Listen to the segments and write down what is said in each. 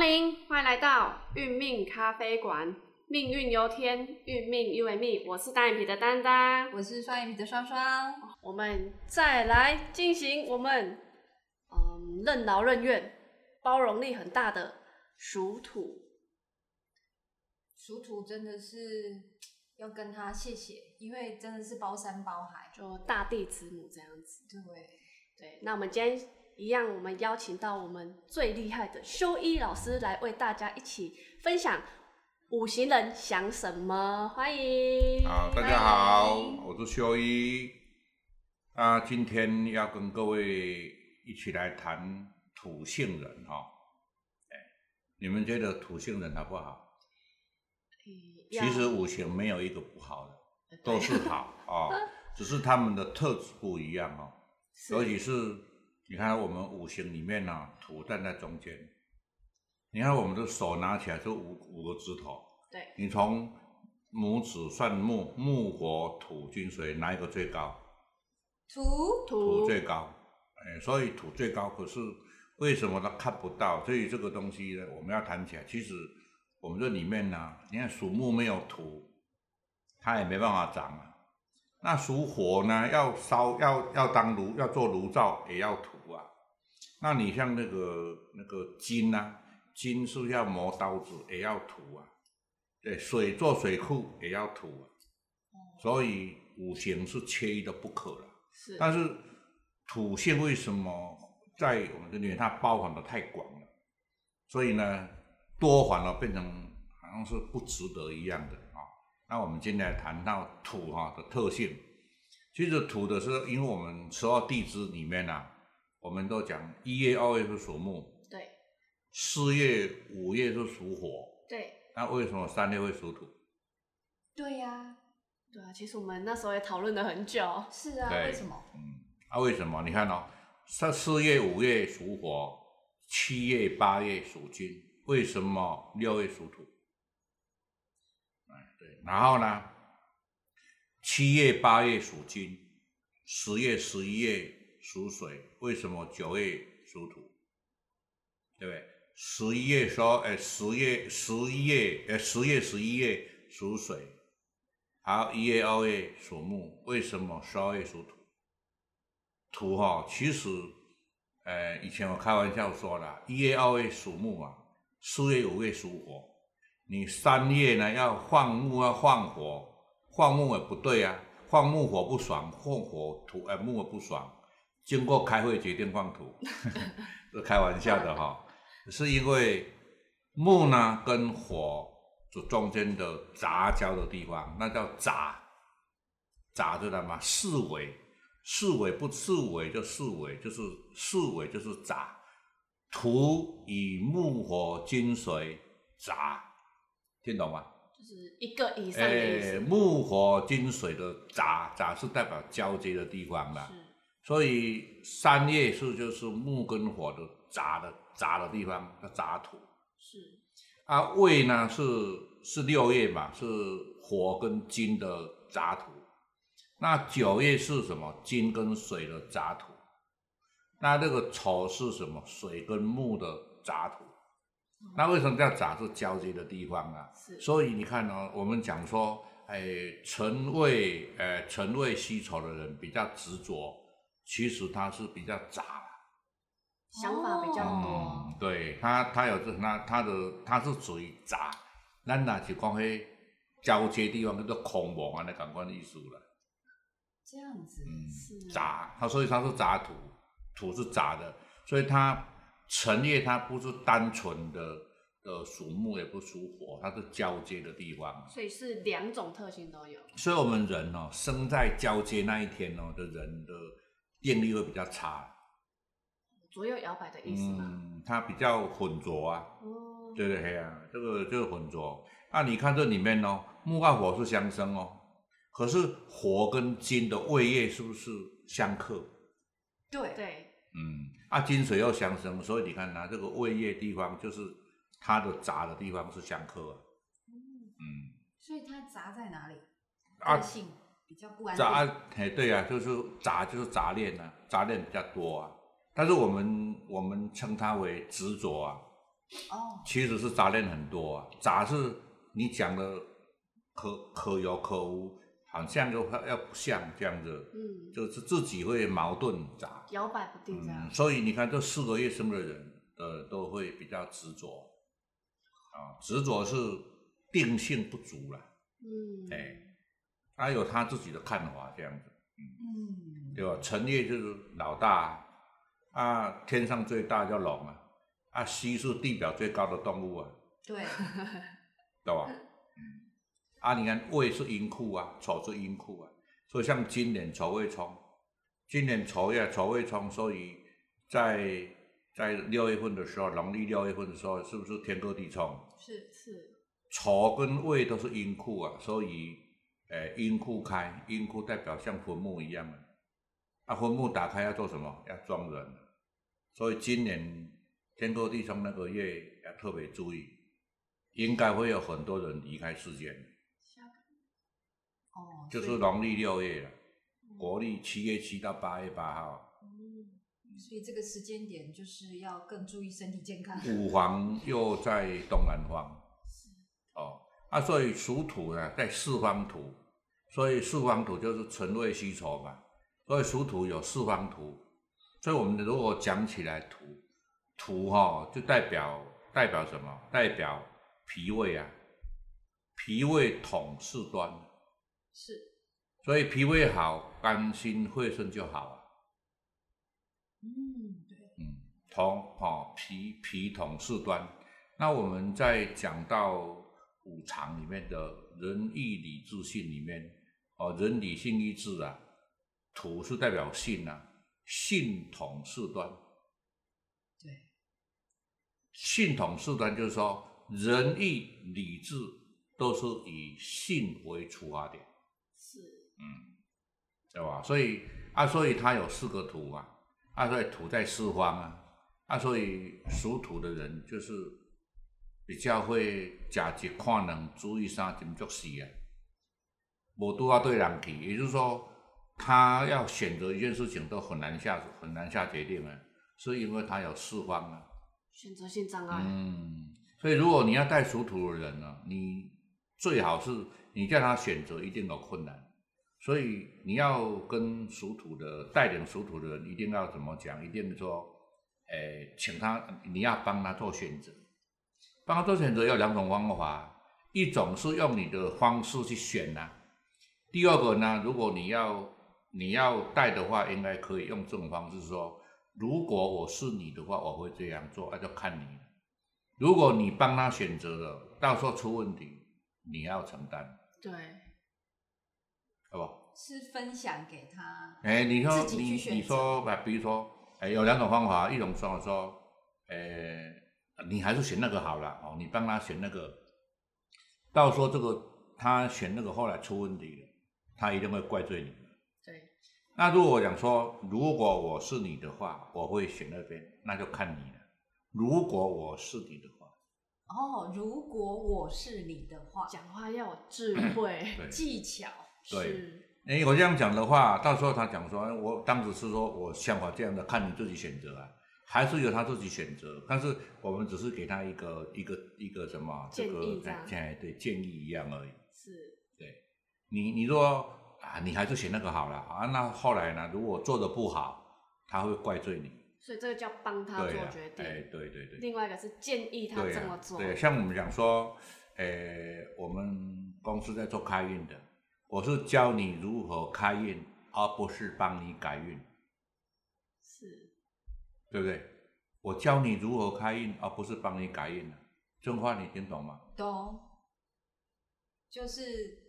欢迎光临，欢迎来到运命咖啡馆。命运由天，运命由命。我是单眼皮的丹丹，我是双眼皮的双双。我们再来进行我们嗯任劳任怨、包容力很大的属土。属土真的是要跟他谢谢，因为真的是包山包海，就大地之母这样子。对对，那我们今天一样，我们邀请到我们最厉害的修一老师来为大家一起分享五行人想什么。欢迎，好，大家好，我是修一。那今天要跟各位一起来谈土性人哈。哎，你们觉得土性人好不好？其实五行没有一个不好的，都是好啊，只是他们的特质不一样哦。尤其是你看我们五行里面呢，土站在中间。你看我们的手拿起来就五五个指头，对，你从拇指算木，木火土金水哪一个最高？土土最高，哎，所以土最高。可是为什么它看不到？所以这个东西呢，我们要谈起来，其实。我们这里面呢，你看属木没有土，它也没办法长啊。那属火呢，要烧要要当炉要做炉灶也要土啊。那你像那个那个金呐，金是要磨刀子也要土啊。对，水做水库也要土啊。所以五行是缺一的不可了。是。但是土性为什么在我们这里面它包含的太广了？所以呢？多反而变成好像是不值得一样的啊。那我们今天谈到土哈的特性，其实土的是因为我们十二地支里面呢，我们都讲一月、二月是属木，对，四月、五月是属火，对。那为什么三月会属土？对呀，对啊。其实我们那时候也讨论了很久。是啊，为什么？嗯，啊，为什么？你看哦，三四月、五月属火，七月、八月属金。为什么六月属土？哎，对，然后呢？七月、八月属金，十月、十一月属水。为什么九月属土？对不对？十一月说，哎，十月、十一月，哎，十月、十一月属水。好，一月、二月属木。为什么十二月属土？土哈，其实，呃，以前我开玩笑说了，一月、二月属木嘛。四月、五月属火，你三月呢要放木要放火，放木也不对啊，放木火不爽，换火土哎木不爽，经过开会决定放土，是开玩笑的哈，是因为木呢跟火这中间的杂交的地方，那叫杂，杂知道吗？四尾，四尾不四尾就四尾，就是四尾就是杂。土以木火金水杂，听懂吗？就是一个以上的意思。木火金水的杂杂是代表交接的地方啦。所以三月是就是木跟火的杂的杂的地方，叫杂土。是。啊，胃呢是是六月嘛，是火跟金的杂土。那九月是什么？金跟水的杂土。那这个丑是什么？水跟木的杂土。那为什么叫杂？是交接的地方啊。是。所以你看哦，我们讲说，哎，辰未，呃，辰未戌丑的人比较执着，其实他是比较杂，想法比较多。嗯，对他，他有这，那他的他是属于杂。咱那就讲迄交接地方叫做空亡啊，那感官艺术了。这样子。嗯。杂，他所以他是杂土。土是杂的，所以它辰月它不是单纯的呃属木，也不属火，它是交接的地方。所以是两种特性都有。所以我们人哦，生在交接那一天哦的人的电力会比较差，左右摇摆的意思吗？嗯，它比较浑浊啊。哦。对对对啊，这个就是浑浊。那你看这里面哦，木和火是相生哦，可是火跟金的位业是不是相克？对对。嗯，啊，金水又相生，所以你看它这个胃液地方，就是它的杂的地方是相克啊。嗯，所以它杂在哪里？个性比较不安杂，哎，对啊，就是杂就是杂念啊，杂念比较多啊。但是我们我们称它为执着啊，哦，其实是杂念很多啊。杂是你讲的可可有可无，好像又要不像这样子，嗯，就是自己会矛盾杂。摇摆不定这样嗯，。所以你看这四个月生的人，呃，都会比较执着，啊，执着是定性不足了，嗯，哎，他有他自己的看法这样子，嗯，对吧？陈列就是老大啊，天上最大叫龙啊，啊，西是地表最高的动物啊，对，对吧？嗯，啊，你看未是阴库啊，丑是阴库啊，所以像今年丑未冲，今年丑月丑未冲，所以在在六月份的时候，农历六月份的时候，是不是天克地冲？是是，丑跟未都是阴库啊，所以，呃，阴库开，阴库代表像坟墓一样啊，啊，坟墓打开要做什么？要装人，所以今年天克地冲那个月要特别注意，应该会有很多人离开世间，哦，就是农历六月了，国历七月七到八月八号，嗯所以这个时间点就是要更注意身体健康。五黄又在东南方，哦，啊，所以属土呢在四方土，所以四方土就是辰未戌丑嘛，所以属土有四方土，所以我们如果讲起来土，土哈、就代表代表什么？代表脾胃啊，脾胃统四端，是，所以脾胃好，肝心肺肾就好啊。嗯，对，嗯，统哦脾脾统四端。那我们在讲到五常里面的仁义礼智信里面，哦人理信义智啊，土是代表性啊，性统四端。对，性统四端就是说仁义礼智都是以性为出发点，是，嗯，对吧？所以啊，所以它有四个土啊，啊，所以土在四方啊，啊，所以属土的人就是比较会假一看两，注意三，真足死啊，无拄啊对人去，也就是说，他要选择一件事情都很难下很难下决定啊，是因为他有四方啊。选择性障碍，嗯，所以如果你要带属土的人呢，你最好是你叫他选择，一定有困难。所以你要跟属土的带领属土的人，一定要怎么讲？一定说，诶、请他你要帮他做选择，帮他做选择有两种方法，一种是用你的方式去选呐、第二个呢，如果你要你要带的话，应该可以用这种方式说，如果我是你的话，我会这样做，那就看你了。如果你帮他选择了，到时候出问题，你要承担，对，好不好？是分享给他，哎，你说你你说，吧，比如说，哎，有两种方法，一种说说，哎，你还是选那个好了哦，你帮他选那个，到时候这个他选那个后来出问题了，他一定会怪罪你。对，那如果我讲说，如果我是你的话，我会选那边，那就看你了。如果我是你的话，哦，如果我是你的话，讲话要有智慧，技巧，对是，哎，我这样讲的话，到时候他讲说，哎我当时是说我想法这样的，看你自己选择啊，还是由他自己选择。但是我们只是给他一个一个一个什么这建个对建议一样而已。是，你你说啊，你还是选那个好了啊，那后来呢，如果做的不好，他会怪罪你。所以这个叫帮他做决，定。哎，对对对。另外一个是建议他这么做，对，像我们讲说，呃，我们公司在做开运的，我是教你如何开运，而不是帮你改运，是，对不对？我教你如何开运，而不是帮你改运这种话你听懂吗？懂，就是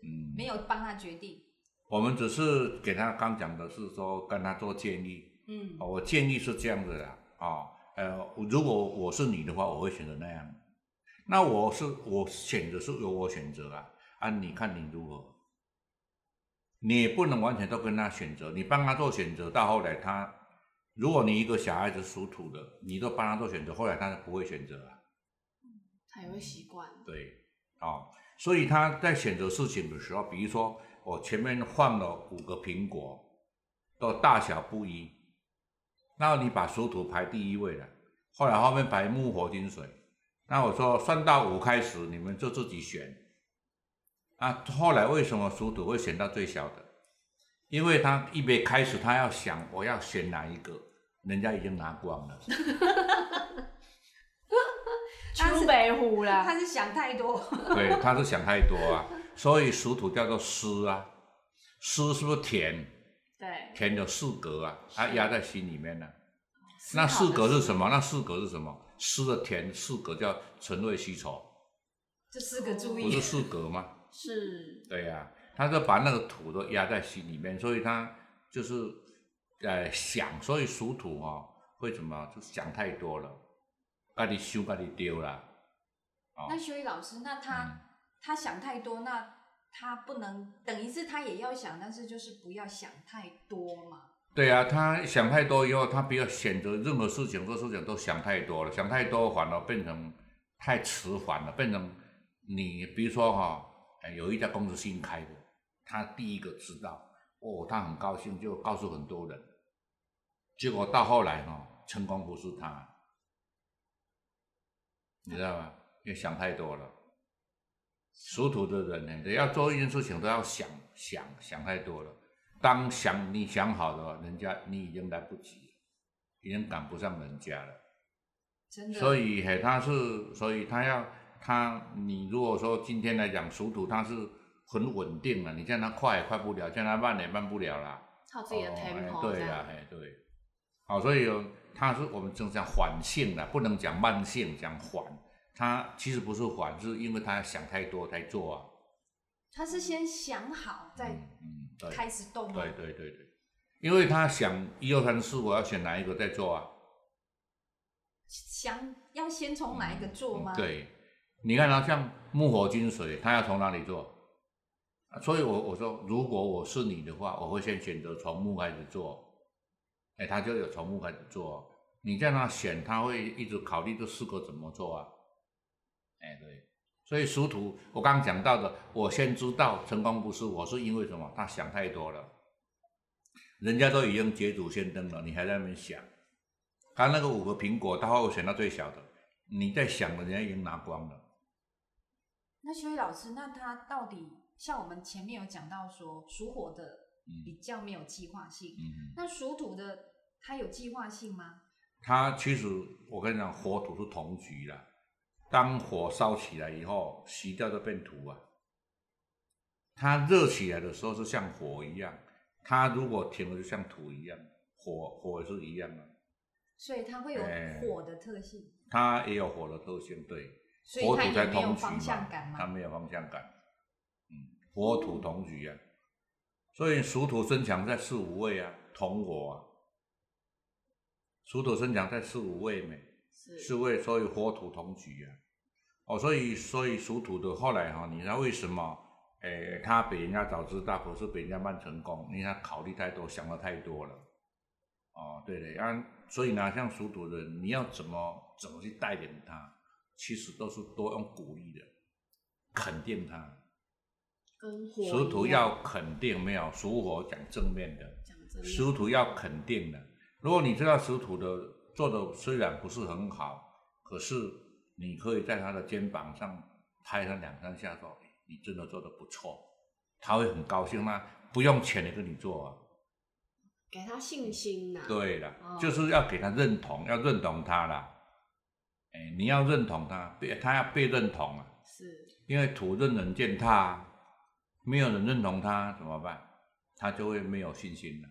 嗯，没有帮他决定，我们只是给他刚讲的是说跟他做建议，嗯哦，我建议是这样子的啊，呃，如果我是你的话，我会选择那样。那我是我选择是由我选择啊，啊，你看你如何？你也不能完全都跟他选择，你帮他做选择，到后来他，如果你一个小孩子属土的，你都帮他做选择，后来他就不会选择啊。他也会习惯。对，哦，所以他在选择事情的时候，比如说我前面放了五个苹果，都大小不一，那你把属土排第一位了，后来后面排木火金水，那我说算到五开始，你们就自己选。啊，后来为什么属土会选到最小的？因为他一没开始，他要想我要选哪一个，人家已经拿光了。出北虎啦，他是想太多。对，他是想太多啊，所以属土叫做湿啊，湿是不是田？对，田有四格啊，它压在心里面呢、那四格是什么？那四格是什么？湿的田四格叫辰未戌丑，这四个注意不是，四格吗？是对呀、他就把那个土都压在心里面，所以他就是呃想，所以属土哦会怎么就想太多了，把你修把你丢了。那修一老师，那他、他想太多，那他不能等于是他也要想，但是就是不要想太多嘛。对啊，他想太多以后，他不要选择任何事情，做事情都想太多了，想太多反而变成太迟缓了，变成你比如说哈、有一家公司新开的，他第一个知道，哦，他很高兴，就告诉很多人，结果到后来哈、成功不是他，你知道吗？因为想太多了。属土的人呢，只要做一件事情都要想想想太多了。当想你想好了，人家你已经来不及了，已经赶不上人家了。真的。所以嘿，他是，所以他要他，你如果说今天来讲属土，他是很稳定了，你叫他快也快不了，叫他慢也慢不了啦。靠自己的哦 tempo 哎对啦这样，，哎对，好，所以有他是我们正讲缓性的，不能讲慢性，讲缓。他其实不是缓，是因为他想太多才做啊。他是先想好再。开始动吗？对对对对，因为他想一二三四，我要选哪一个再做啊？想要先从哪一个做吗？嗯，对，你看他像木火金水，他要从哪里做？啊所以我我说，如果我是你的话，我会先选择从木开始做。哎，他就有从木开始做，你叫他选，他会一直考虑这四个怎么做啊？哎，对，所以属土，我刚刚讲到的，我先知道成功不是我，是因为什么？他想太多了，人家都已经捷足先登了，你还在那边想。刚那个五个苹果，他会选到最小的，你在想的，人家已经拿光了。那修一老师，那他到底像我们前面有讲到说，属火的嗯比较没有计划性，嗯，那属土的它有计划性吗？它其实我跟你讲，火土是同局啦。当火烧起来以后，熄掉就变土啊。它热起来的时候是像火一样，它如果停了就像土一样，火火也是一样的，所以它会有哎火的特性，它也有火的特性，对。所以火土才它也没有方向嘛感，吗？它没有方向感。嗯，火土同局啊，所以属土生强在四五位啊，同火啊。属土生强在四五位没？四是位，所以火土同局啊。哦，所以所以属土的后来哈、你知道为什么？诶，他比人家早知道，可是比人家慢成功，因为他考虑太多，想的太多了。哦，对的，啊，所以呢，像属土的，你要怎么怎么去带领他，其实都是多用鼓励的，肯定他。跟火属土要肯定，没有属火讲正面的属土要肯定的。如果你知道属土的做的虽然不是很好，可是你可以在他的肩膀上拍他两三下，说哎你真的做的不错，他会很高兴。那不用钱的跟你做啊。给他信心呐、对了，哦就是要给他认同，要认同他啦。哎，你要认同他，被他要被认同啊。是因为土任人践踏，没有人认同他怎么办？他就会没有信心了。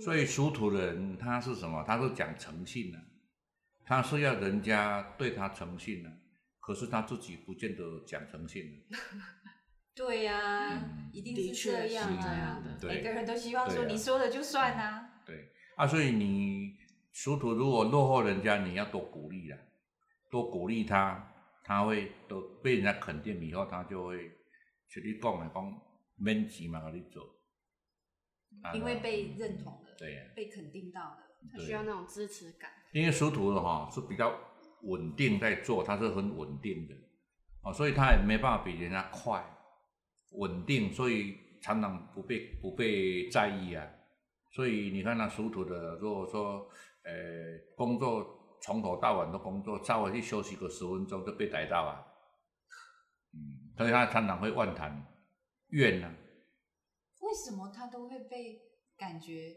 所以属土的人他是什么？他是讲诚信的、他是要人家对他诚信的、可是他自己不见得讲诚信的。对呀、嗯一定是这样的。每个人都希望说你说的就算啊。对啊，所以你属土如果落后人家，你要多鼓励啦，多鼓励他，他会都被人家肯定以后，他就会像你讲的讲免钱嘛，给你做。啊因为被认同了，对、被肯定到了。他需要那种支持感。因为属土的哈是比较稳定在做，它是很稳定的，哦，所以他也没办法比人家快，稳定，所以常常不被不被在意啊。所以你看那属土的，如果说呃工作从头到晚都工作，稍微去休息个十分钟就被逮到啊。嗯，所以他常常会妄谈怨呢、为什么他都会被感觉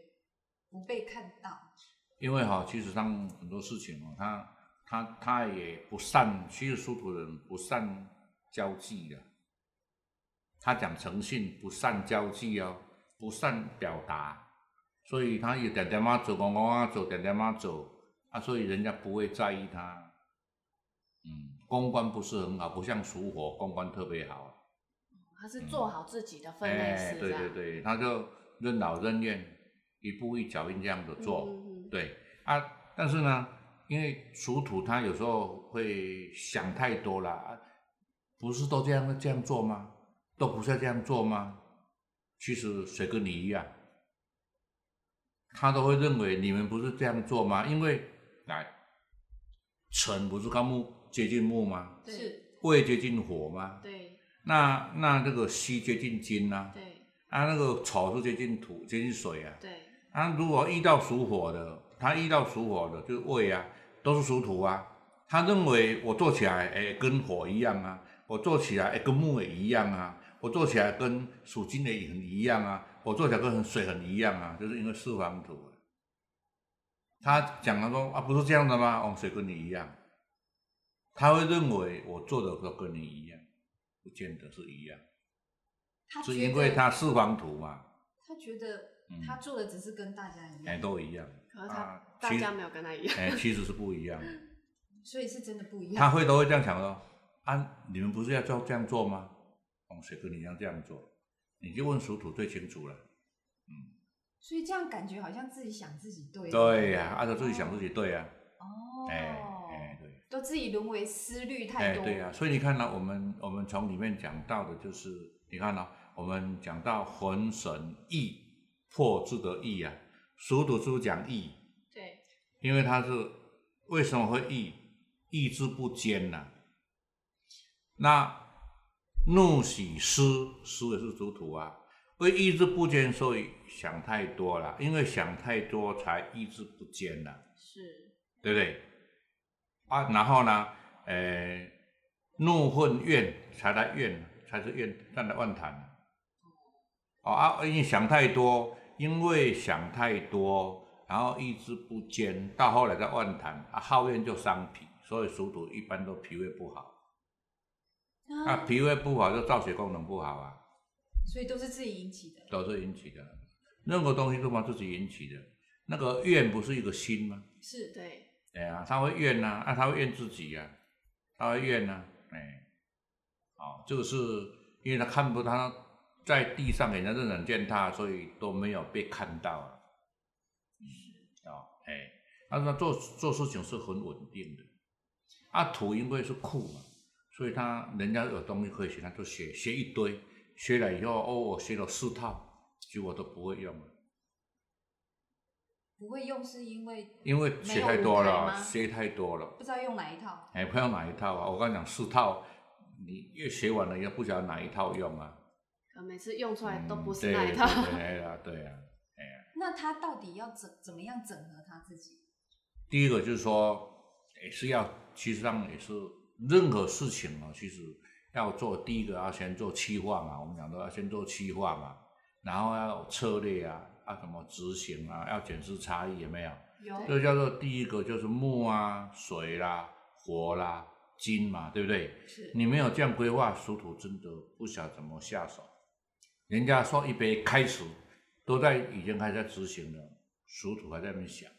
不被看到？因为哈、其实上很多事情哦，他他他也不善，其实属土人不善交际的，他讲诚信，不善交际哦，不善表达，所以他也点点嘛走，光光啊走，点点嘛走啊，所以人家不会在意他。嗯，公关不是很好，不像属火公关特别好。他是做好自己的分内哎，对事这样。对对，他就任劳任怨，一步一脚印这样子做。嗯嗯嗯对啊，但是呢，因为属土，他有时候会想太多了，啊不是都这样这样做吗？都不是这样做吗？其实谁跟你一样，他都会认为你们不是这样做吗？因为来，辰不是靠木接近木吗？对是未接近火吗？对那那这个戌接近金呐、对啊，那个丑是接近土，接近水啊。对，啊，如果遇到属火的，他遇到属火的，就是胃啊，都是属土啊。他认为我做起来，诶，跟火一样啊；我做起来，诶，跟木也一样啊；我做起来跟属金的也很一样啊；我做起来跟水很一样啊，就是因为四方土啊。他讲了说啊，不是这样的吗？哦，水跟你一样。他会认为我做的都跟你一样，不见得是一样，是他是因为他四方土嘛，他觉得嗯他做的只是跟大家一哎，样，都一样。可是他啊大家没有跟他一样。哎，其实是不一样的。所以是真的不一样。他会都会这样想说：啊，你们不是要这这样做吗？哦，谁跟你一样这样做？你就问属土最清楚了。所以这样感觉好像自己想自己对。对呀、按照自己想自己对呀、哦，哎都自己沦为思虑太多。哎对呀、所以你看呢、我们我们从里面讲到的就是，你看呢、我们讲到魂神意破之得意啊，属土是不是讲意？对因为它是为什么会意？意志不坚呐、那怒喜思，思也是属土啊，为意志不坚，所以想太多了。因为想太多，才意志不坚了，是，对不对？啊，然后呢，呃，怒愤怨才来怨，才是怨，才来妄谈。哦啊，因为想太多，因为想太多，然后意志不坚，到后来再妄谈，啊，好怨就伤脾，所以属土一般都脾胃不好。啊，啊，脾胃不好就造血功能不好啊，所以都是自己引起的。都是引起的。任何东西都嘛自己引起的。那个怨不是一个心吗？是，对对啊，他会怨呐、啊，他会怨自己呀、他会怨呐、哎，哦，这个是因为他看不他在地上给人家人见他，所以都没有被看到啊。嗯，哦，哎，但是他做做事情是很稳定的。啊，土因为是库嘛，所以他人家有东西可以学，他就学学一堆，学了以后哦，我学了四套，结果都不会用了。不会用是因为因为学太多了，学太多了。不知道用哪一套。哎，不要哪一套啊！我刚讲四套，你越学完了也不晓得哪一套用啊。可每次用出来都不是那一套。对对啊，对啊。那他到底要怎怎么样整合他自己？第一个就是说，也是要，其实上也是任何事情啊，其实要做第一个要先做企划嘛，我们讲都要先做企划嘛，然后要有策略啊，要怎么执行啊，要检视差异有没有？有这叫做第一个就是木啊、水啦、火啦、金嘛，对不对？是你没有这样规划，属土真的不晓得怎么下手。人家说一杯开始都在已经开始在执行了，属土还在那边想，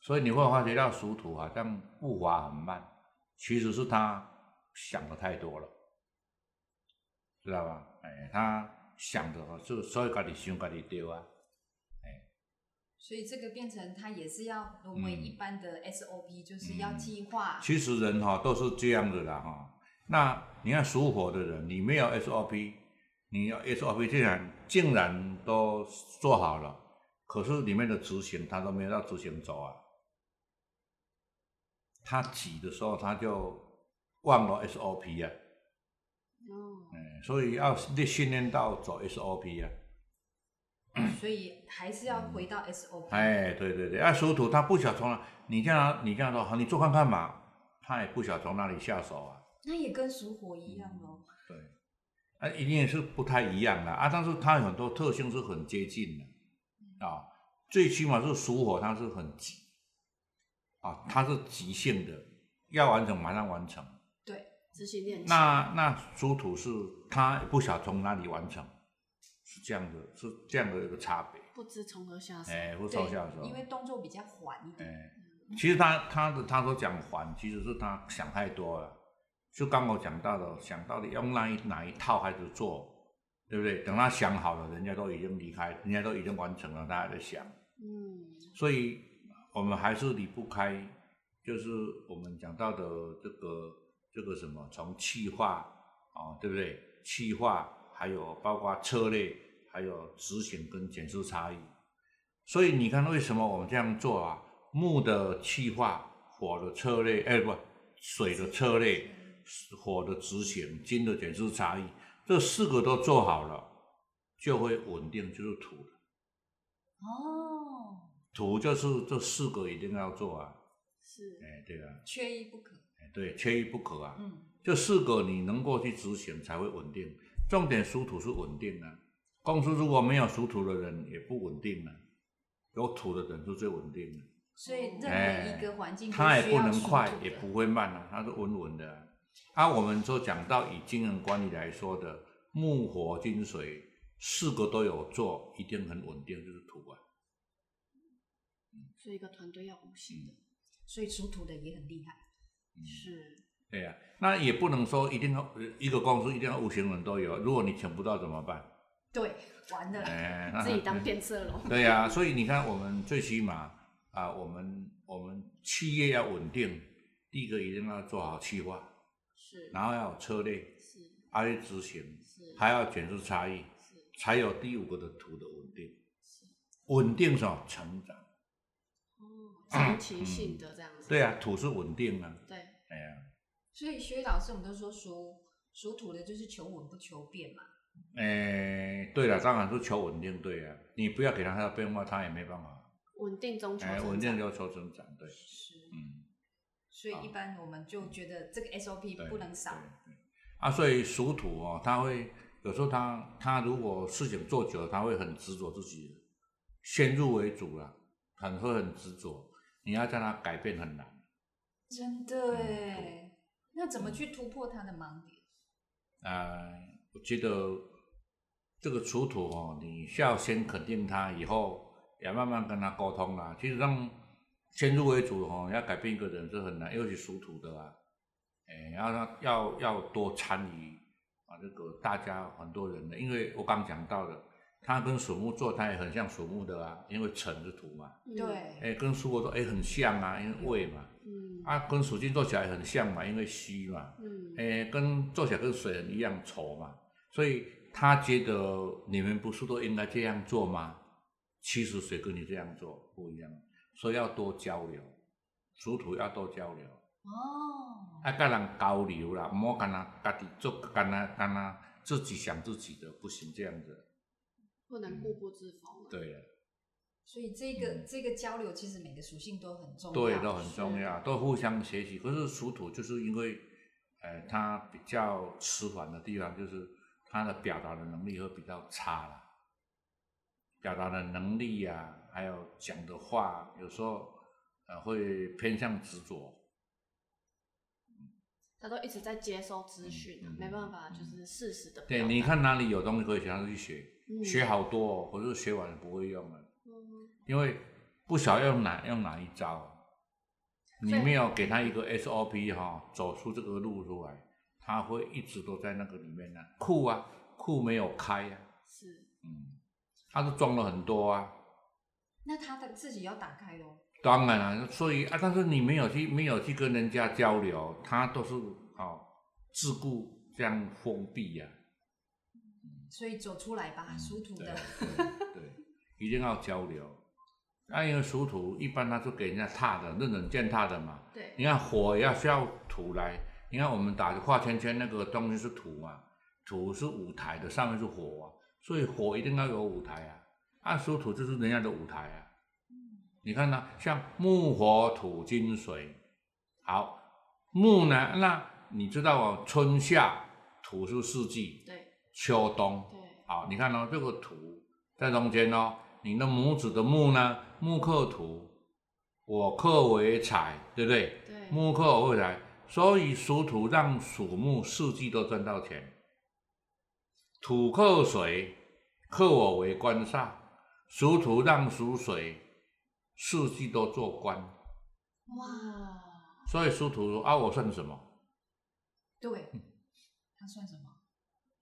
所以你会发觉到属土好像步伐很慢，其实是他想的太多了，知道吧？哎，他想的哦，就所以家己想家己对啊。哎所以这个变成他也是要沦为嗯一般的 SOP，、就是要计划。其实人哈、都是这样的啦哈、那你看属火的人，你没有 SOP，你要 SOP 竟然竟然都做好了，可是里面的执行他都没有到执行走啊。他挤的时候他就忘了 SOP 啊，哦，嗯，所以要训练到走 SOP 啊。所以还是要回到 SOP。哎，对对对，啊，属土他不晓得从哪，你这样，你这样说好，你做看看嘛，他也不晓得从哪里下手啊。那也跟属火一样哦。对，啊，一定是不太一样的啊，但是它有很多特性是很接近的啊，最起码是属火，它是很急啊，它是急性的，要完成马上完成。那那出土是他不晓得从哪里完成，是这样的，是这样的一个差别。不知从何下手。哎，不知道下手。因为动作比较缓一点。哎，其实他他的他说讲缓，其实是他想太多了。就刚我讲到的，想到底用哪一哪一套开始做，对不对？等他想好了，人家都已经离开，人家都已经完成了，他还在想。嗯。所以我们还是离不开，就是我们讲到的这个这个什么，从气化啊，对不对？气化还有包括策略，还有执行跟减速差异。所以你看，为什么我们这样做啊？木的气化，火的策略，哎不，水的策略。火的执行，金的减速差异，这四个都做好了，就会稳定，就是土的。哦。土就是这四个一定要做啊。是。哎，对啊。缺一不可。哎，对，缺一不可啊。嗯。这四个你能够去执行，才会稳定。重点属土是稳定啊。公司如果没有属土的人，也不稳定啊。有土的人是最稳定的。所以任何一个环境，它也不能快，也不会慢啊，它是稳稳的。啊，我们就讲到以经营管理来说的木火金水四个都有做，一定很稳定，就是土啊。所以一个团队要五行的，所以属土的也很厉害。是。对呀，那也不能说一定要一个公司一定要五行人都有，如果你请不到怎么办？对，完了。哎，自己当变色龙。对呀，所以你看，我们最起码啊，我们我们企业要稳定，第一个一定要做好企划。是然后要有策略，是，还要执行，是，还要检视差异，是，才有第五个的土的稳定，是，稳定是么？成长，哦，长期性的这样子，对啊，土是稳定啊，对，所以薛老师，我们都说属属土的就是求稳不求变嘛，哎，对了，当然是求稳定，对啊，你不要给他他的变化，他也没办法，稳定中求，哎，稳定就求增长，对，是，嗯。所以一般我们就觉得这个 SOP 不能少。啊，所以属土哦，他会有时候他他如果事情做久了，他会很执着自己，先入为主了，很会很执着，你要叫他改变很难。真的哎，那怎么去突破他的盲点？啊，我觉得这个属土哦，你需要先肯定他，以后也慢慢跟他沟通啦。其实让。先入为主哦，要改变一个人是很难，尤其属土的啊，哎，要让要要多参与啊，这个大家很多人的，因为我刚讲到的，他跟属木做，他也很像属木的啊，因为辰是土嘛，对，哎，跟属火做，哎，很像啊，因为未嘛，嗯，啊，跟属金做起来很像嘛，因为虚嘛，嗯，哎，跟做起来跟水人一样丑嘛，所以他觉得你们不是都应该这样做吗？其实谁跟你这样做不一样。所以要多交流，属土要多交流。哦。爱跟人交流啦，唔好干那家己做，干那干那自己想自己的，不行这样子。不能固步自封。对呀。所以这个这个交流，其实每个属性都很重要。对，都很重要，都互相学习。可是属土就是因为，呃，他比较迟缓的地方，就是他的表达的能力会比较差了。表达的能力呀。还有讲的话，有时候呃会偏向执着。他都一直在接收资讯，没办法，就是事实的。对，你看哪里有东西可以学，他去学，学好多，可是学完了不会用了，因为不晓得用哪用哪一招，你没有给他一个 SOP 哈，走出这个路出来，他会一直都在那个里面呢。库啊，库没有开呀。是。嗯，他是装了很多啊。那他的自己要打开喽。当然了，所以啊，但是你没有去没有去跟人家交流，他都是哦自顾这样封闭呀。所以走出来吧，属土的。对，一定要交流。那因为属土一般他是给人家踏的，任人践踏的嘛。对。你看火也要需要土来，你看我们打画圈圈那个东西是土嘛，土是舞台的，上面是火，所以火一定要有舞台啊。啊，属土就是人家的舞台啊。嗯你看呢，像木火土金水，好木呢，那你知道哦，春夏土是四季，对秋冬，对，好，你看哦，这个土在中间哦，你的拇指的木呢，木克土，我克为财，对不对？对，木克我为财，所以属土让属木四季都赚到钱。土克水，克我为官煞，属土让属水，四季都做官。哇，所以属土啊，我算什么对，他算什么？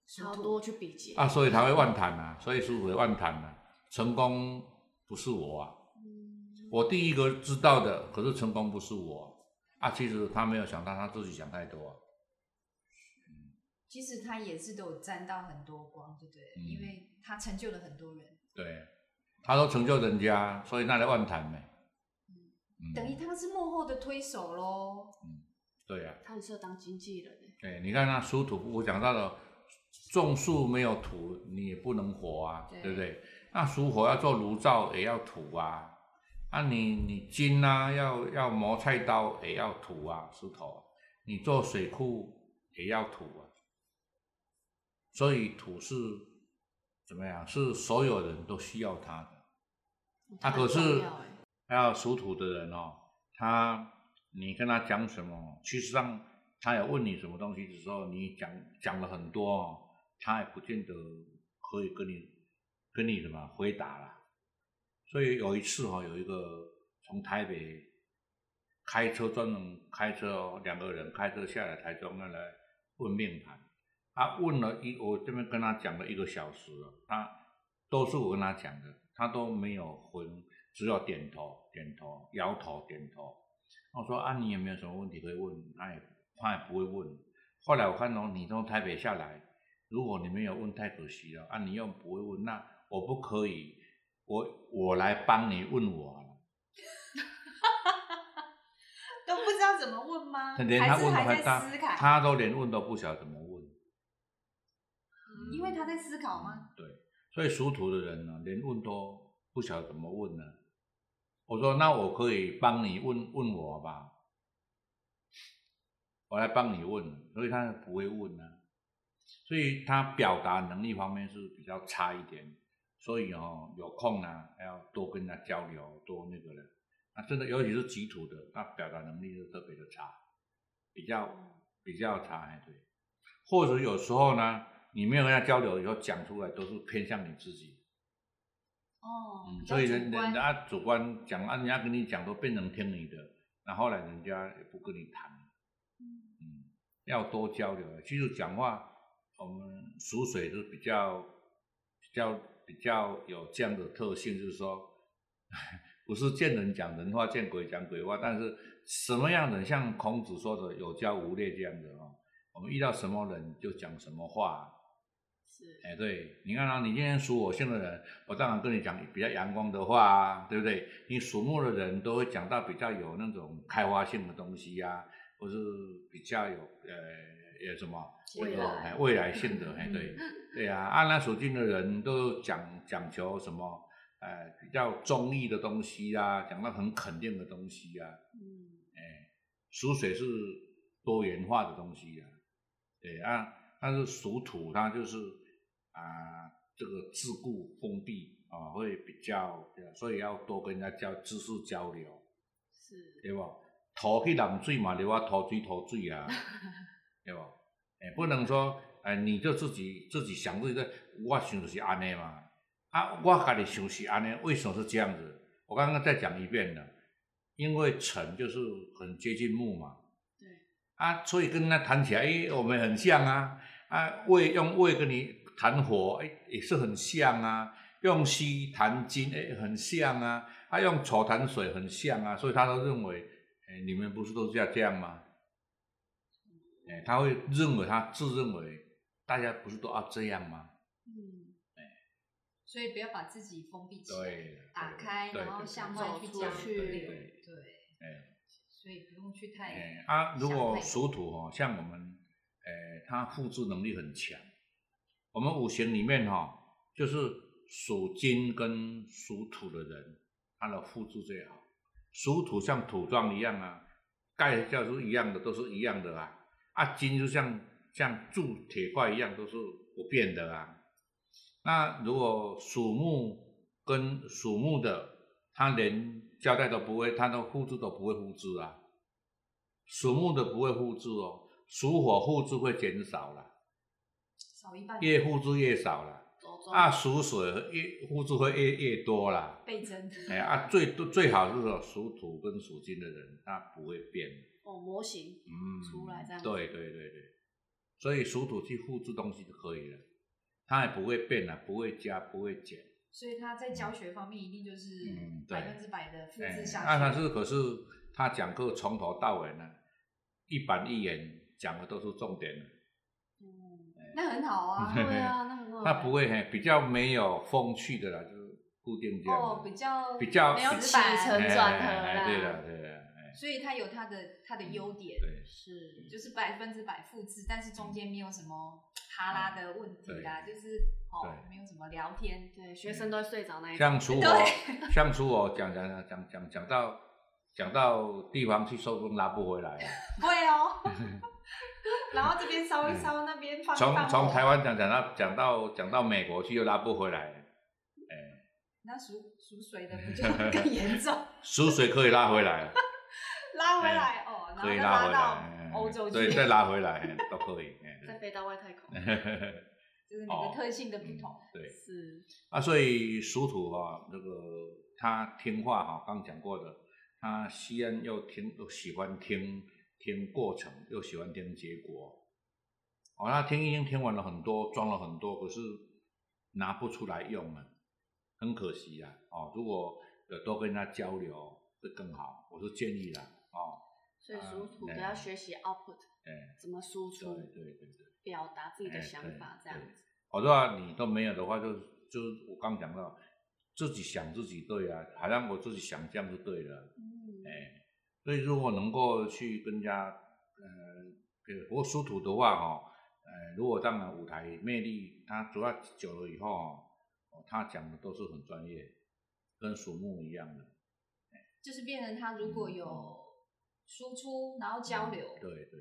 属土超多去比劫啊？所以他会万谈啊，所以属土会万谈啊。成功不是我啊，嗯我第一个知道的，可是成功不是我啊。其实他没有想到，他自己想太多啊。其实他也是都有沾到很多光，对不对？嗯因为他成就了很多人，对，他都成就人家，所以那来万谈没。嗯等于他是幕后的推手喽。对呀、他很适合当经纪人欸对，你看那属土，我讲到了，种树没有土，你也不能活啊，对对不对？那属火要做炉灶，也要土啊。啊你，你金啊，要要磨菜刀，也要土啊，石头啊。你做水库也要土啊。所以土是怎么样？是所有人都需要它的。啊他很可是重要属土的人哦，他你跟他讲什么，其实上他有问你什么东西的时候，你讲讲了很多哦，他也不见得可以跟你跟你什么回答啦。所以有一次哈、哦，有一个从台北开车专门开车哦，两个人开车下来台中那来问命盘，他问了一我这边跟他讲了一个小时了，他都是我跟他讲的，他都没有回，只有点头点头摇头点头。我说啊，你有没有什么问题可以问？他也他也不会问。后来我看到你从台北下来，如果你没有问，太可惜了啊！你又不会问，那我不可以，我我来帮你问我了。都不知道怎么问吗？连他还是还问还在思考？他都连问都不晓得怎么问。因为他在思考吗？对，所以属土的人呢，连问都不晓得怎么问呢。我说，那我可以帮你问问我吧，我来帮你问，所以他不会问呢、所以他表达能力方面是比较差一点，所以哦，有空呢还要多跟他交流，多那个的。啊，真的，尤其是吉土的，他表达能力是特别的差，比较比较差，哎，对。或者有时候呢，你没有跟他交流以后讲出来都是偏向你自己，哦，嗯，所以人人家主观讲啊，人家跟你讲都变成听你的，那后来人家也不跟你谈，嗯，要多交流。其实讲话，我们属水是比较比较比较有这样的特性，就是说，不是见人讲人话，见鬼讲鬼话，但是什么样的人，像孔子说的有教无类这样的哦，我们遇到什么人就讲什么话。是哎，对，你看啊，你今天属火性的人，我当然跟你讲比较阳光的话啊，对不对？你属木的人都会讲到比较有那种开花性的东西呀、或是比较有呃有什么未来哎未来性的，哎，对，对呀、啊，那属金的人都讲讲求什么？呃，比较中意的东西啊，讲到很肯定的东西啊，嗯。哎，属水是多元化的东西啊，对啊，但是属土它就是啊、这个自固封闭啊，会比较，所以要多跟人家交知识交流，是。对不？土去淋水嘛，你话土水土水啊，对不？哎，不能说哎，你就自己自己想自己的，我想就是安尼嘛，啊，我家己想是安尼，为什么是这样子？我刚刚再讲一遍了，因为辰就是很接近木嘛，对，啊，所以跟他谈起来，哎，我们很像啊，啊，胃用胃跟你谈火，哎，也是很像啊，用西谈金，哎，很像啊，啊，用丑谈水很像啊，所以他都认为，哎，你们不是都是要这样吗？哎，他会认为他自认为大家不是都要这样吗？嗯所以不要把自己封闭起来，对，打开，然后向外去走交流。对对，哎。所以不用去太哎啊，如果属土哦，像我们，哎，它复制能力很强。我们五行里面哈、就是属金跟属土的人，他的复制最好。属土像土状一样啊，钙就是一样的，都是一样的啊。啊，金就像像铸铁块一样，都是不变的啊。那如果属木跟属木的，他连交带都不会，他的复制都不会复制啊。属木的不会复制哦，属火复制会减少了，少一半，越复制越少了。啊，属水越复制会越越多啦。倍增。哎啊，最多最好是说属土跟属金的人，他不会变。哦，模型嗯，出来这样子对对对对，所以属土去复制东西就可以了，它也不会变啊，不会加，不会减。所以他在教学方面一定就是百分之百的复哎制下去。那他是可是他讲课从头到尾呢，一板一眼讲的都是重点的，嗯，那很好啊。对啊，那很好他不会很比较没有风趣的啦，就是固定这样哦，比较比较没有起承哎转合啦。对的对了，哎所以他有他的他的优点，对。是就是百分之百复制，但是中间没有什么哈拉的问题啦，就是哦没有什么聊天。对，学生都会睡着那一种。像初我对，像初我讲讲讲讲讲讲到讲到地方去收工拉不回来了，会哦，然后这边烧一烧，那边从。从台湾讲讲到讲到讲到美国去又拉不回来了，哎，那属属水的不就更严重？属水可以拉回来，拉回来哦，然后拉回到来，欧洲去，对，再拉回来哎都可以，哎再飞到外太空。就是你的特性的不同。嗯对是，啊，所以属土啊，那个他听话哈，刚讲过的，他西安又听又喜欢听听过程，又喜欢听结果。哦，他听已经听完了很多，装了很多，可是拿不出来用了，很可惜呀。哦，如果有多跟他交流会更好，我是建议的。哦，所以属土的哎。要学习 output，哎，怎么输对出，对对对。表达自己的哎想法，这样子。好多啊你都没有的话就，就是我刚讲到，自己想自己对啊，好像我自己想这样就对了，嗯，哎，所以如果能够去跟人家，呃，呃不过属土的话哈、呃，如果当然舞台魅力，他主要久了以后哦，他讲的都是很专业，跟属木一样的，就是变成他如果有输出，然后交流，对对，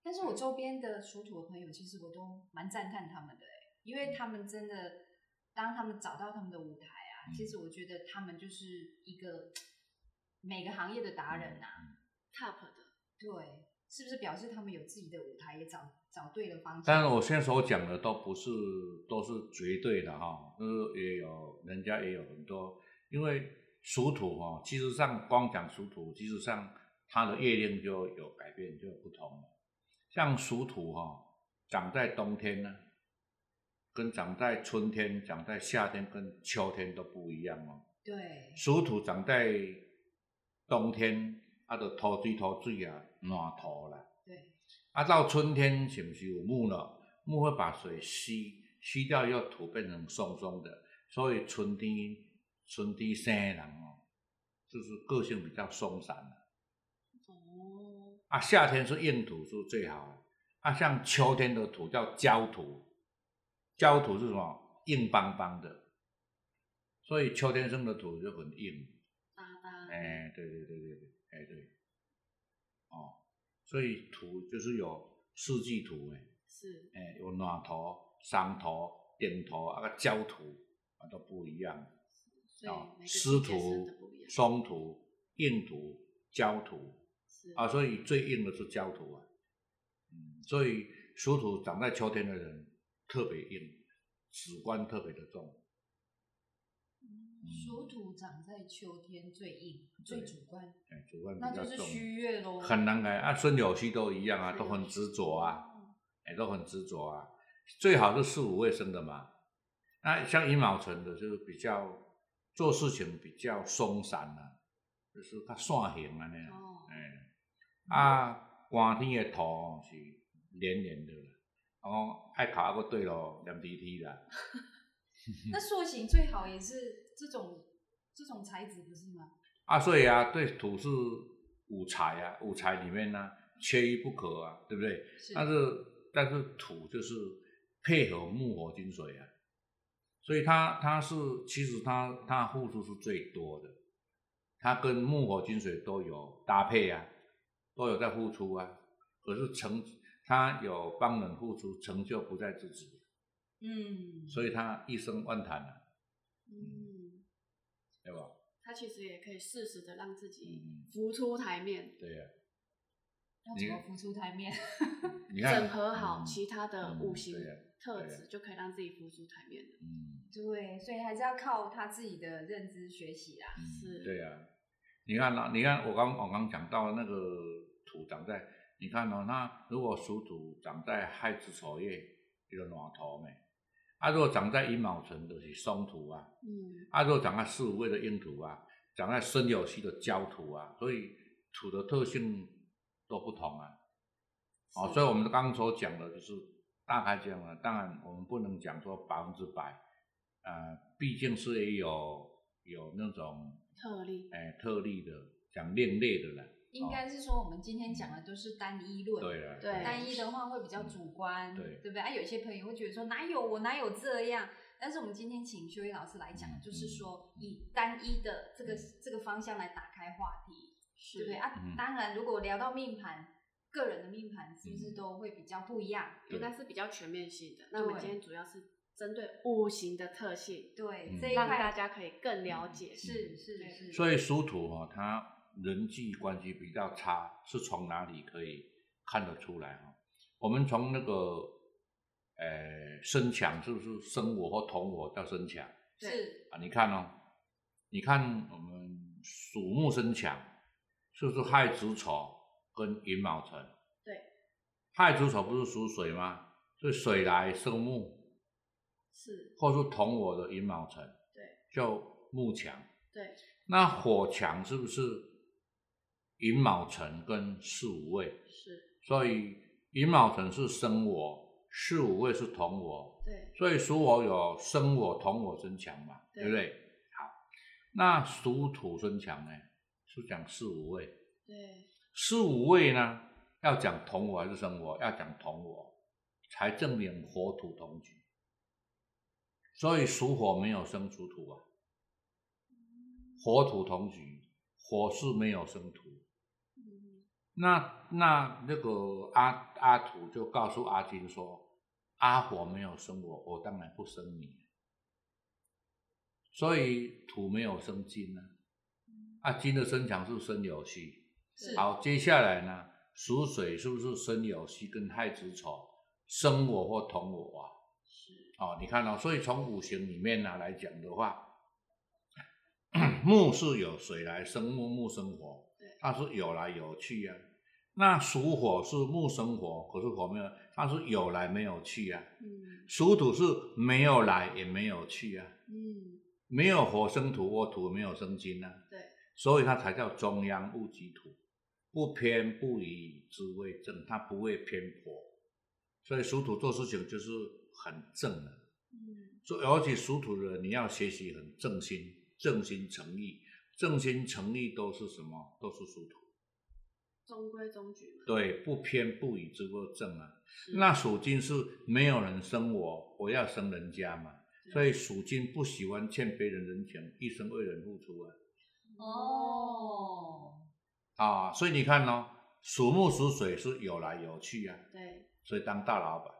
但是我周边的属土的朋友，其实我都蛮赞叹他们的、欸，因为他们真的，当他们找到他们的舞台啊，嗯其实我觉得他们就是一个每个行业的达人呐、嗯 top 的，对，是不是表示他们有自己的舞台，也找找对了方向？但是我现在所讲的都不是都是绝对的哈，就是也有人家也有很多，因为属土哈，其实上光讲属土，其实上它的月令就有改变，就有不同了。像属土哈，长在冬天呢，跟长在春天、长在夏天跟秋天都不一样哦。对，属土长在冬天，它的土水土水啊，暖土啦。对，啊，到春天是不是有木了？木会把水吸吸掉，以后土变成松松的，所以春天春天生的人哦，就是个性比较松散啊，夏天是硬土是最好的。啊，像秋天的土叫焦土，焦土是什么？硬邦邦的，所以秋天生的土就很硬。哒哒，哎，对对对对对，哎对，哦，所以土就是有四季土哎。是，哎，有暖土、桑土、点土啊，个焦土啊都不一样。哦，湿土。松土、硬土、焦土是啊，所以最硬的是焦土啊。嗯，所以属土长在秋天的人特别硬，史观特别的重。属土长在秋天最硬，最主观，哎，主观那就是，虚月喽。很难改啊。孙有熙都一样啊，都很执着啊。哦哎，都很执着啊。最好是四五位生的嘛。那像乙卯辰的，就是比较做事情比较松散啊，就是他算行啊那样。啊，寒天的土是黏黏的啦，然后爱考一个对咯，黏滴滴啦。那塑形最好也是这种这种材质，不是吗？啊，所以啊，对土是五材啊，五材里面呢、缺一不可啊，对不对？是但是但是土就是配合木火金水啊，所以它它是其实它它付出是最多的，它跟木火金水都有搭配啊，都有在付出啊。可是成他有帮人付出，成就不在自己，嗯，所以他一生万谈啊，嗯，对吧？他其实也可以适时的让自己嗯，浮出台面，对呀、要怎么浮出台面？你看 整合好嗯其他的嗯五行特质，就可以让自己浮出台面了。嗯对，所以还是要靠他自己的认知学习啦。嗯，是对呀、你看啊，你看我刚我刚讲到那个土长在，你看哦，那如果属土长在亥子丑月，一个暖头没，啊，如果长在寅卯辰就是松土啊，嗯，啊，如果长在四五位的阴土啊，长在申酉戌的焦土啊，所以土的特性都不同啊。哦，所以我们刚刚所讲的就是大概这样了。当然，我们不能讲说百分之百，呃，毕竟是也有有那种特例，哎特例的，讲另类的啦。应该是说，我们今天讲的都是单一论。对了，对单一的话会比较主观，对对不对？啊，有些朋友会觉得说哪有我哪有这样，但是我们今天请修一老师来讲，嗯就是说以单一的这个这个方向来打开话题，是对不对啊嗯？当然，如果聊到命盘，个人的命盘是不是嗯都会比较不一样？对应该是比较全面性的。那我们今天主要是针对五行的特性，嗯，对这一让大块家可以更了解。是是是，所以属土哦，它人际关系比较差，是从哪里可以看得出来哈？我们从那个呃生强是不是生我或同我叫生强是啊？你看哦，你看我们属木生强，是不是亥子丑跟寅卯辰？对，亥子丑不是属水吗？所以水来生木，是，或是同我的寅卯辰，对，就木强。对，那火强是不是寅卯辰跟巳午未？是，所以寅卯辰是生我，巳午未是同我，对，所以属我有生我、同我生强嘛，对对不对？好，那属土生强呢，是讲巳午未。对，巳午未呢，要讲同我还是生我？要讲同我，才证明火土同居。所以属火没有生属土啊，火土同局，火是没有生土。嗯，那那那个阿阿土就告诉阿金说，阿火没有生我，我当然不生你。所以土没有生金呢、啊，金的生强是生有戌。好，接下来呢，属水是不是生有戌跟亥子丑生我或同我啊？是，哦，你看哦，所以从五行里面呢来讲的话，木是有水来生木，木生火对，它是有来有去啊。那属火是木生火，可是火没有，它是有来没有去啊。嗯，属土是没有来也没有去啊，嗯，没有火生土，或土没有生金啊，对，所以它才叫中央戊己土，不偏不倚之谓正，它不会偏颇。所以属土做事情就是很正的。嗯，所以，而且属土的人，你要学习很正心、正心诚意，正心诚意都是什么？都是属土。中规中矩。对，不偏不倚这个正啊。那属金是没有人生我，我要生人家嘛。所以属金不喜欢欠别人人情，一生为人付出啊。哦，啊，所以你看哦，属木属水是有来有去啊，对，所以当大老板。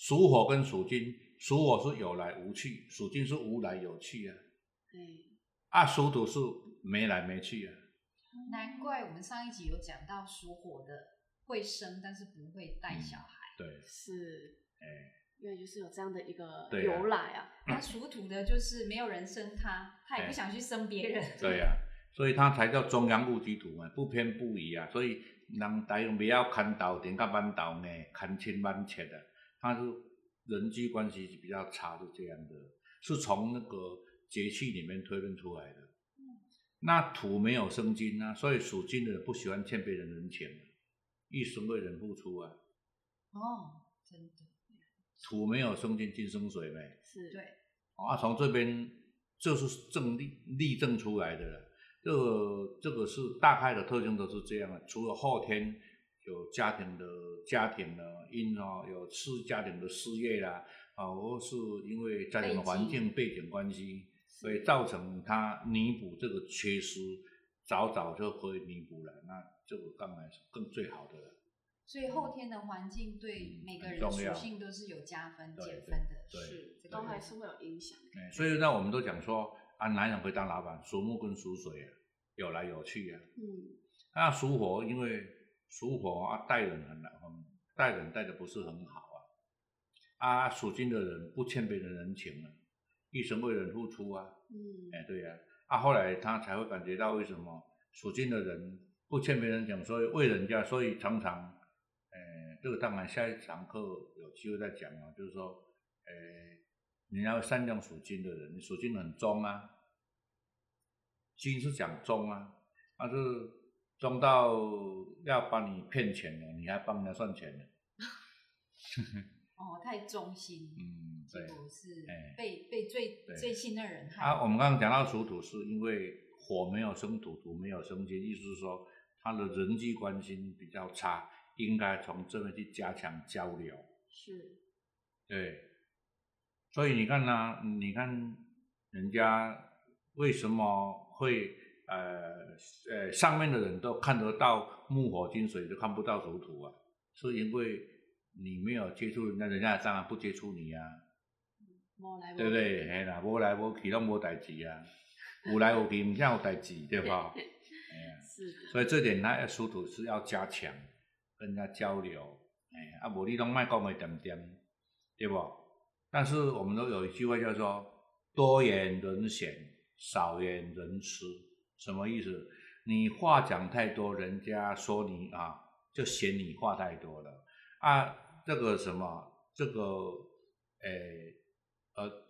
属火跟属金，属火是有来无去，属金是无来有去啊。对，啊，属土是没来没去啊。难怪我们上一集有讲到属火的会生，但是不会带小孩。对，是，哎，因为就是有这样的一个由来啊。那属土的就是没有人生他，他也不想去生别人。对呀、所以他才叫中央物基土嘛，不偏不倚啊。所以人大用不要看斗阵甲满斗呢，看亲满切的，它是人际关系比较差，是这样的，是从那个节气里面推论出来的。那土没有生金啊，所以属金的人不喜欢欠别人人情，一生为人付出啊。哦，真的，土没有生金，金生水没。是，对，啊，从这边就是正例例证出来的了。这个这个是大概的特征都是这样的，除了后天有家庭的家庭的因哦，有事家庭的事业啦，啊，或是因为家庭的环境背景关系，所以造成他弥补这个缺失，早早就可以弥补了，那这个当然是更最好的了。所以后天的环境对每个人属性都是有加分、减分的，对是都还是会有影响。哎，所以那，我们都讲说啊，男人会当老板，属木跟属水啊，有来有去啊。嗯，那属火，因为属火啊，待人很难，待人待的不是很好啊。啊，属金的人不欠别人人情啊，一生为人付出啊。嗯，哎，对呀。啊，后来他才会感觉到为什么属金的人不欠别人情，所以为人家，所以常常。这个当然下一堂课有机会再讲啊，就是说，哎，你要善良属金的人，你属金很忠啊，金是讲忠啊，但是忠到要把你骗钱了，你还帮人家算钱呢。哦，太忠心，嗯，对，是被被最最信任人害。啊，我们刚刚讲到属土，是因为火没有生土，土没有生金，意思是说他的人际关系比较差。应该从这边去加强交流，是，对，所以你看呢，你看人家为什么会呃呃上面的人都看得到木火金水，都看不到属土啊？是因为你没有接触人家，人家当然不接触你啊，对不对？嘿啦，无来无去都无代志啊，有来有去唔像有代志，对吧？是，所以这点呢，属土是要加强。跟人家交流，哎，啊，无你拢卖讲个点点，对不？但是我们都有一句话叫做“多言人嫌，少言人痴”，什么意思？你话讲太多，人家说你啊，就嫌你话太多了啊。这个什么，这个，诶，呃，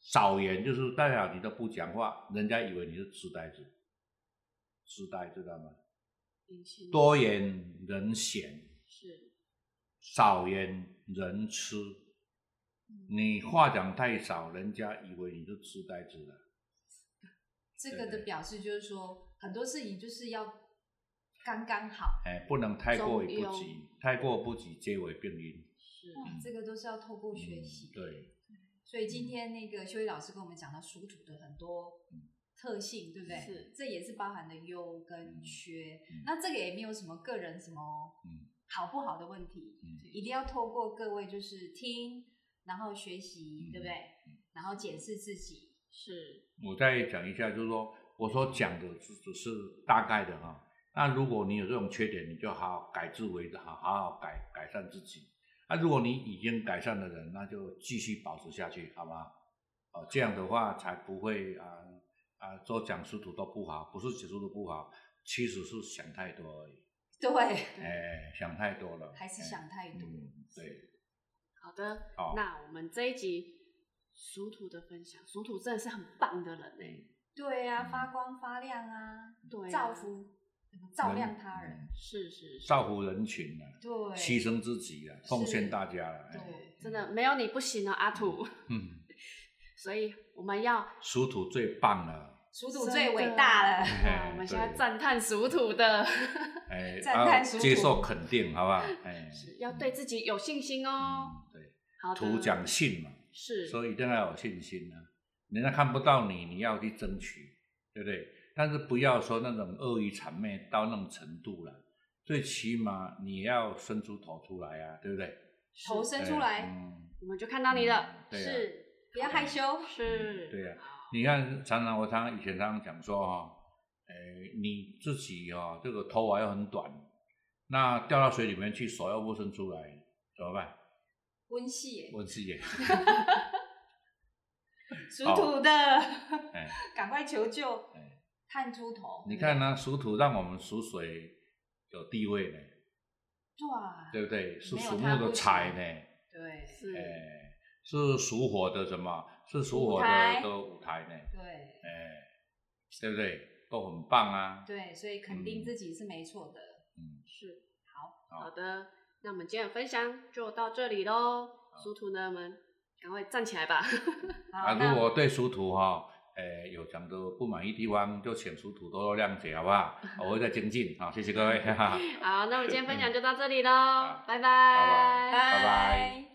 少言就是代表你都不讲话，人家以为你是痴呆子，痴呆知道吗？多言人嫌，是少言人痴。你话讲太少，人家以为你是痴呆子了。这个的表示就是说，很多事情就是要刚刚好。哎，不能太过于不及，太过不及皆为病因。是，这个都是要透过学习。对。所以今天那个修一老师跟我们讲到属土的很多。特性对不对？是，这也是包含的优跟缺。那这个也没有什么个人什么好不好的问题，一定要透过各位就是听，然后学习，对不对？然后检视自己。是。我再讲一下，就是说，我所讲的只只是大概的哈。那如果你有这种缺点，你就好好改之为好，好好改改善自己。那如果你已经改善的人，那就继续保持下去，好吗？哦，这样的话才不会啊。啊，做讲属土都不好，不是讲属土不好，其实是想太多而已。对，哎，想太多了，还是想太多。对，好的，那我们这一集属土的分享，属土真的是很棒的人呢。对啊，发光发亮啊，对，造福，照亮他人，是是，造福人群啊，对，牺牲自己啊，奉献大家啊，对，真的没有你不行啊，阿土。嗯，所以我们要属土最棒了。属土最伟大了，我们现在赞叹属土的，哎，赞叹属土，接受肯定，好不好？哎，要对自己有信心哦。对，好土讲信嘛，是，所以一定要有信心啊。人家看不到你，你要去争取，对不对？但是不要说那种恶意谄媚到那种程度了，最起码你要伸出头出来啊，对不对？头伸出来，我们就看到你了。是，不要害羞。是，对呀。你看，常常我常常以前常常讲说哈，哎，你自己哈这个头发又很短，那掉到水里面去，手又不伸出来，怎么办？温系，温系耶，属土的，赶快求救，探出头。你看呢，属土让我们属水有地位呢，对，对不对？是属木的财呢，对，是，哎，是属火的什么？是属火的的舞台呢，对，哎，对不对？都很棒啊。对，所以肯定自己是没错的。嗯，是。好，好的，那我们今天的分享就到这里喽。属土的们，赶快站起来吧。啊，如果对殊途哈，呃，有讲的不满意地方，就请殊途多多谅解，好不好？我会再精进。好，谢谢各位。好，那我们今天分享就到这里喽，拜拜，拜拜。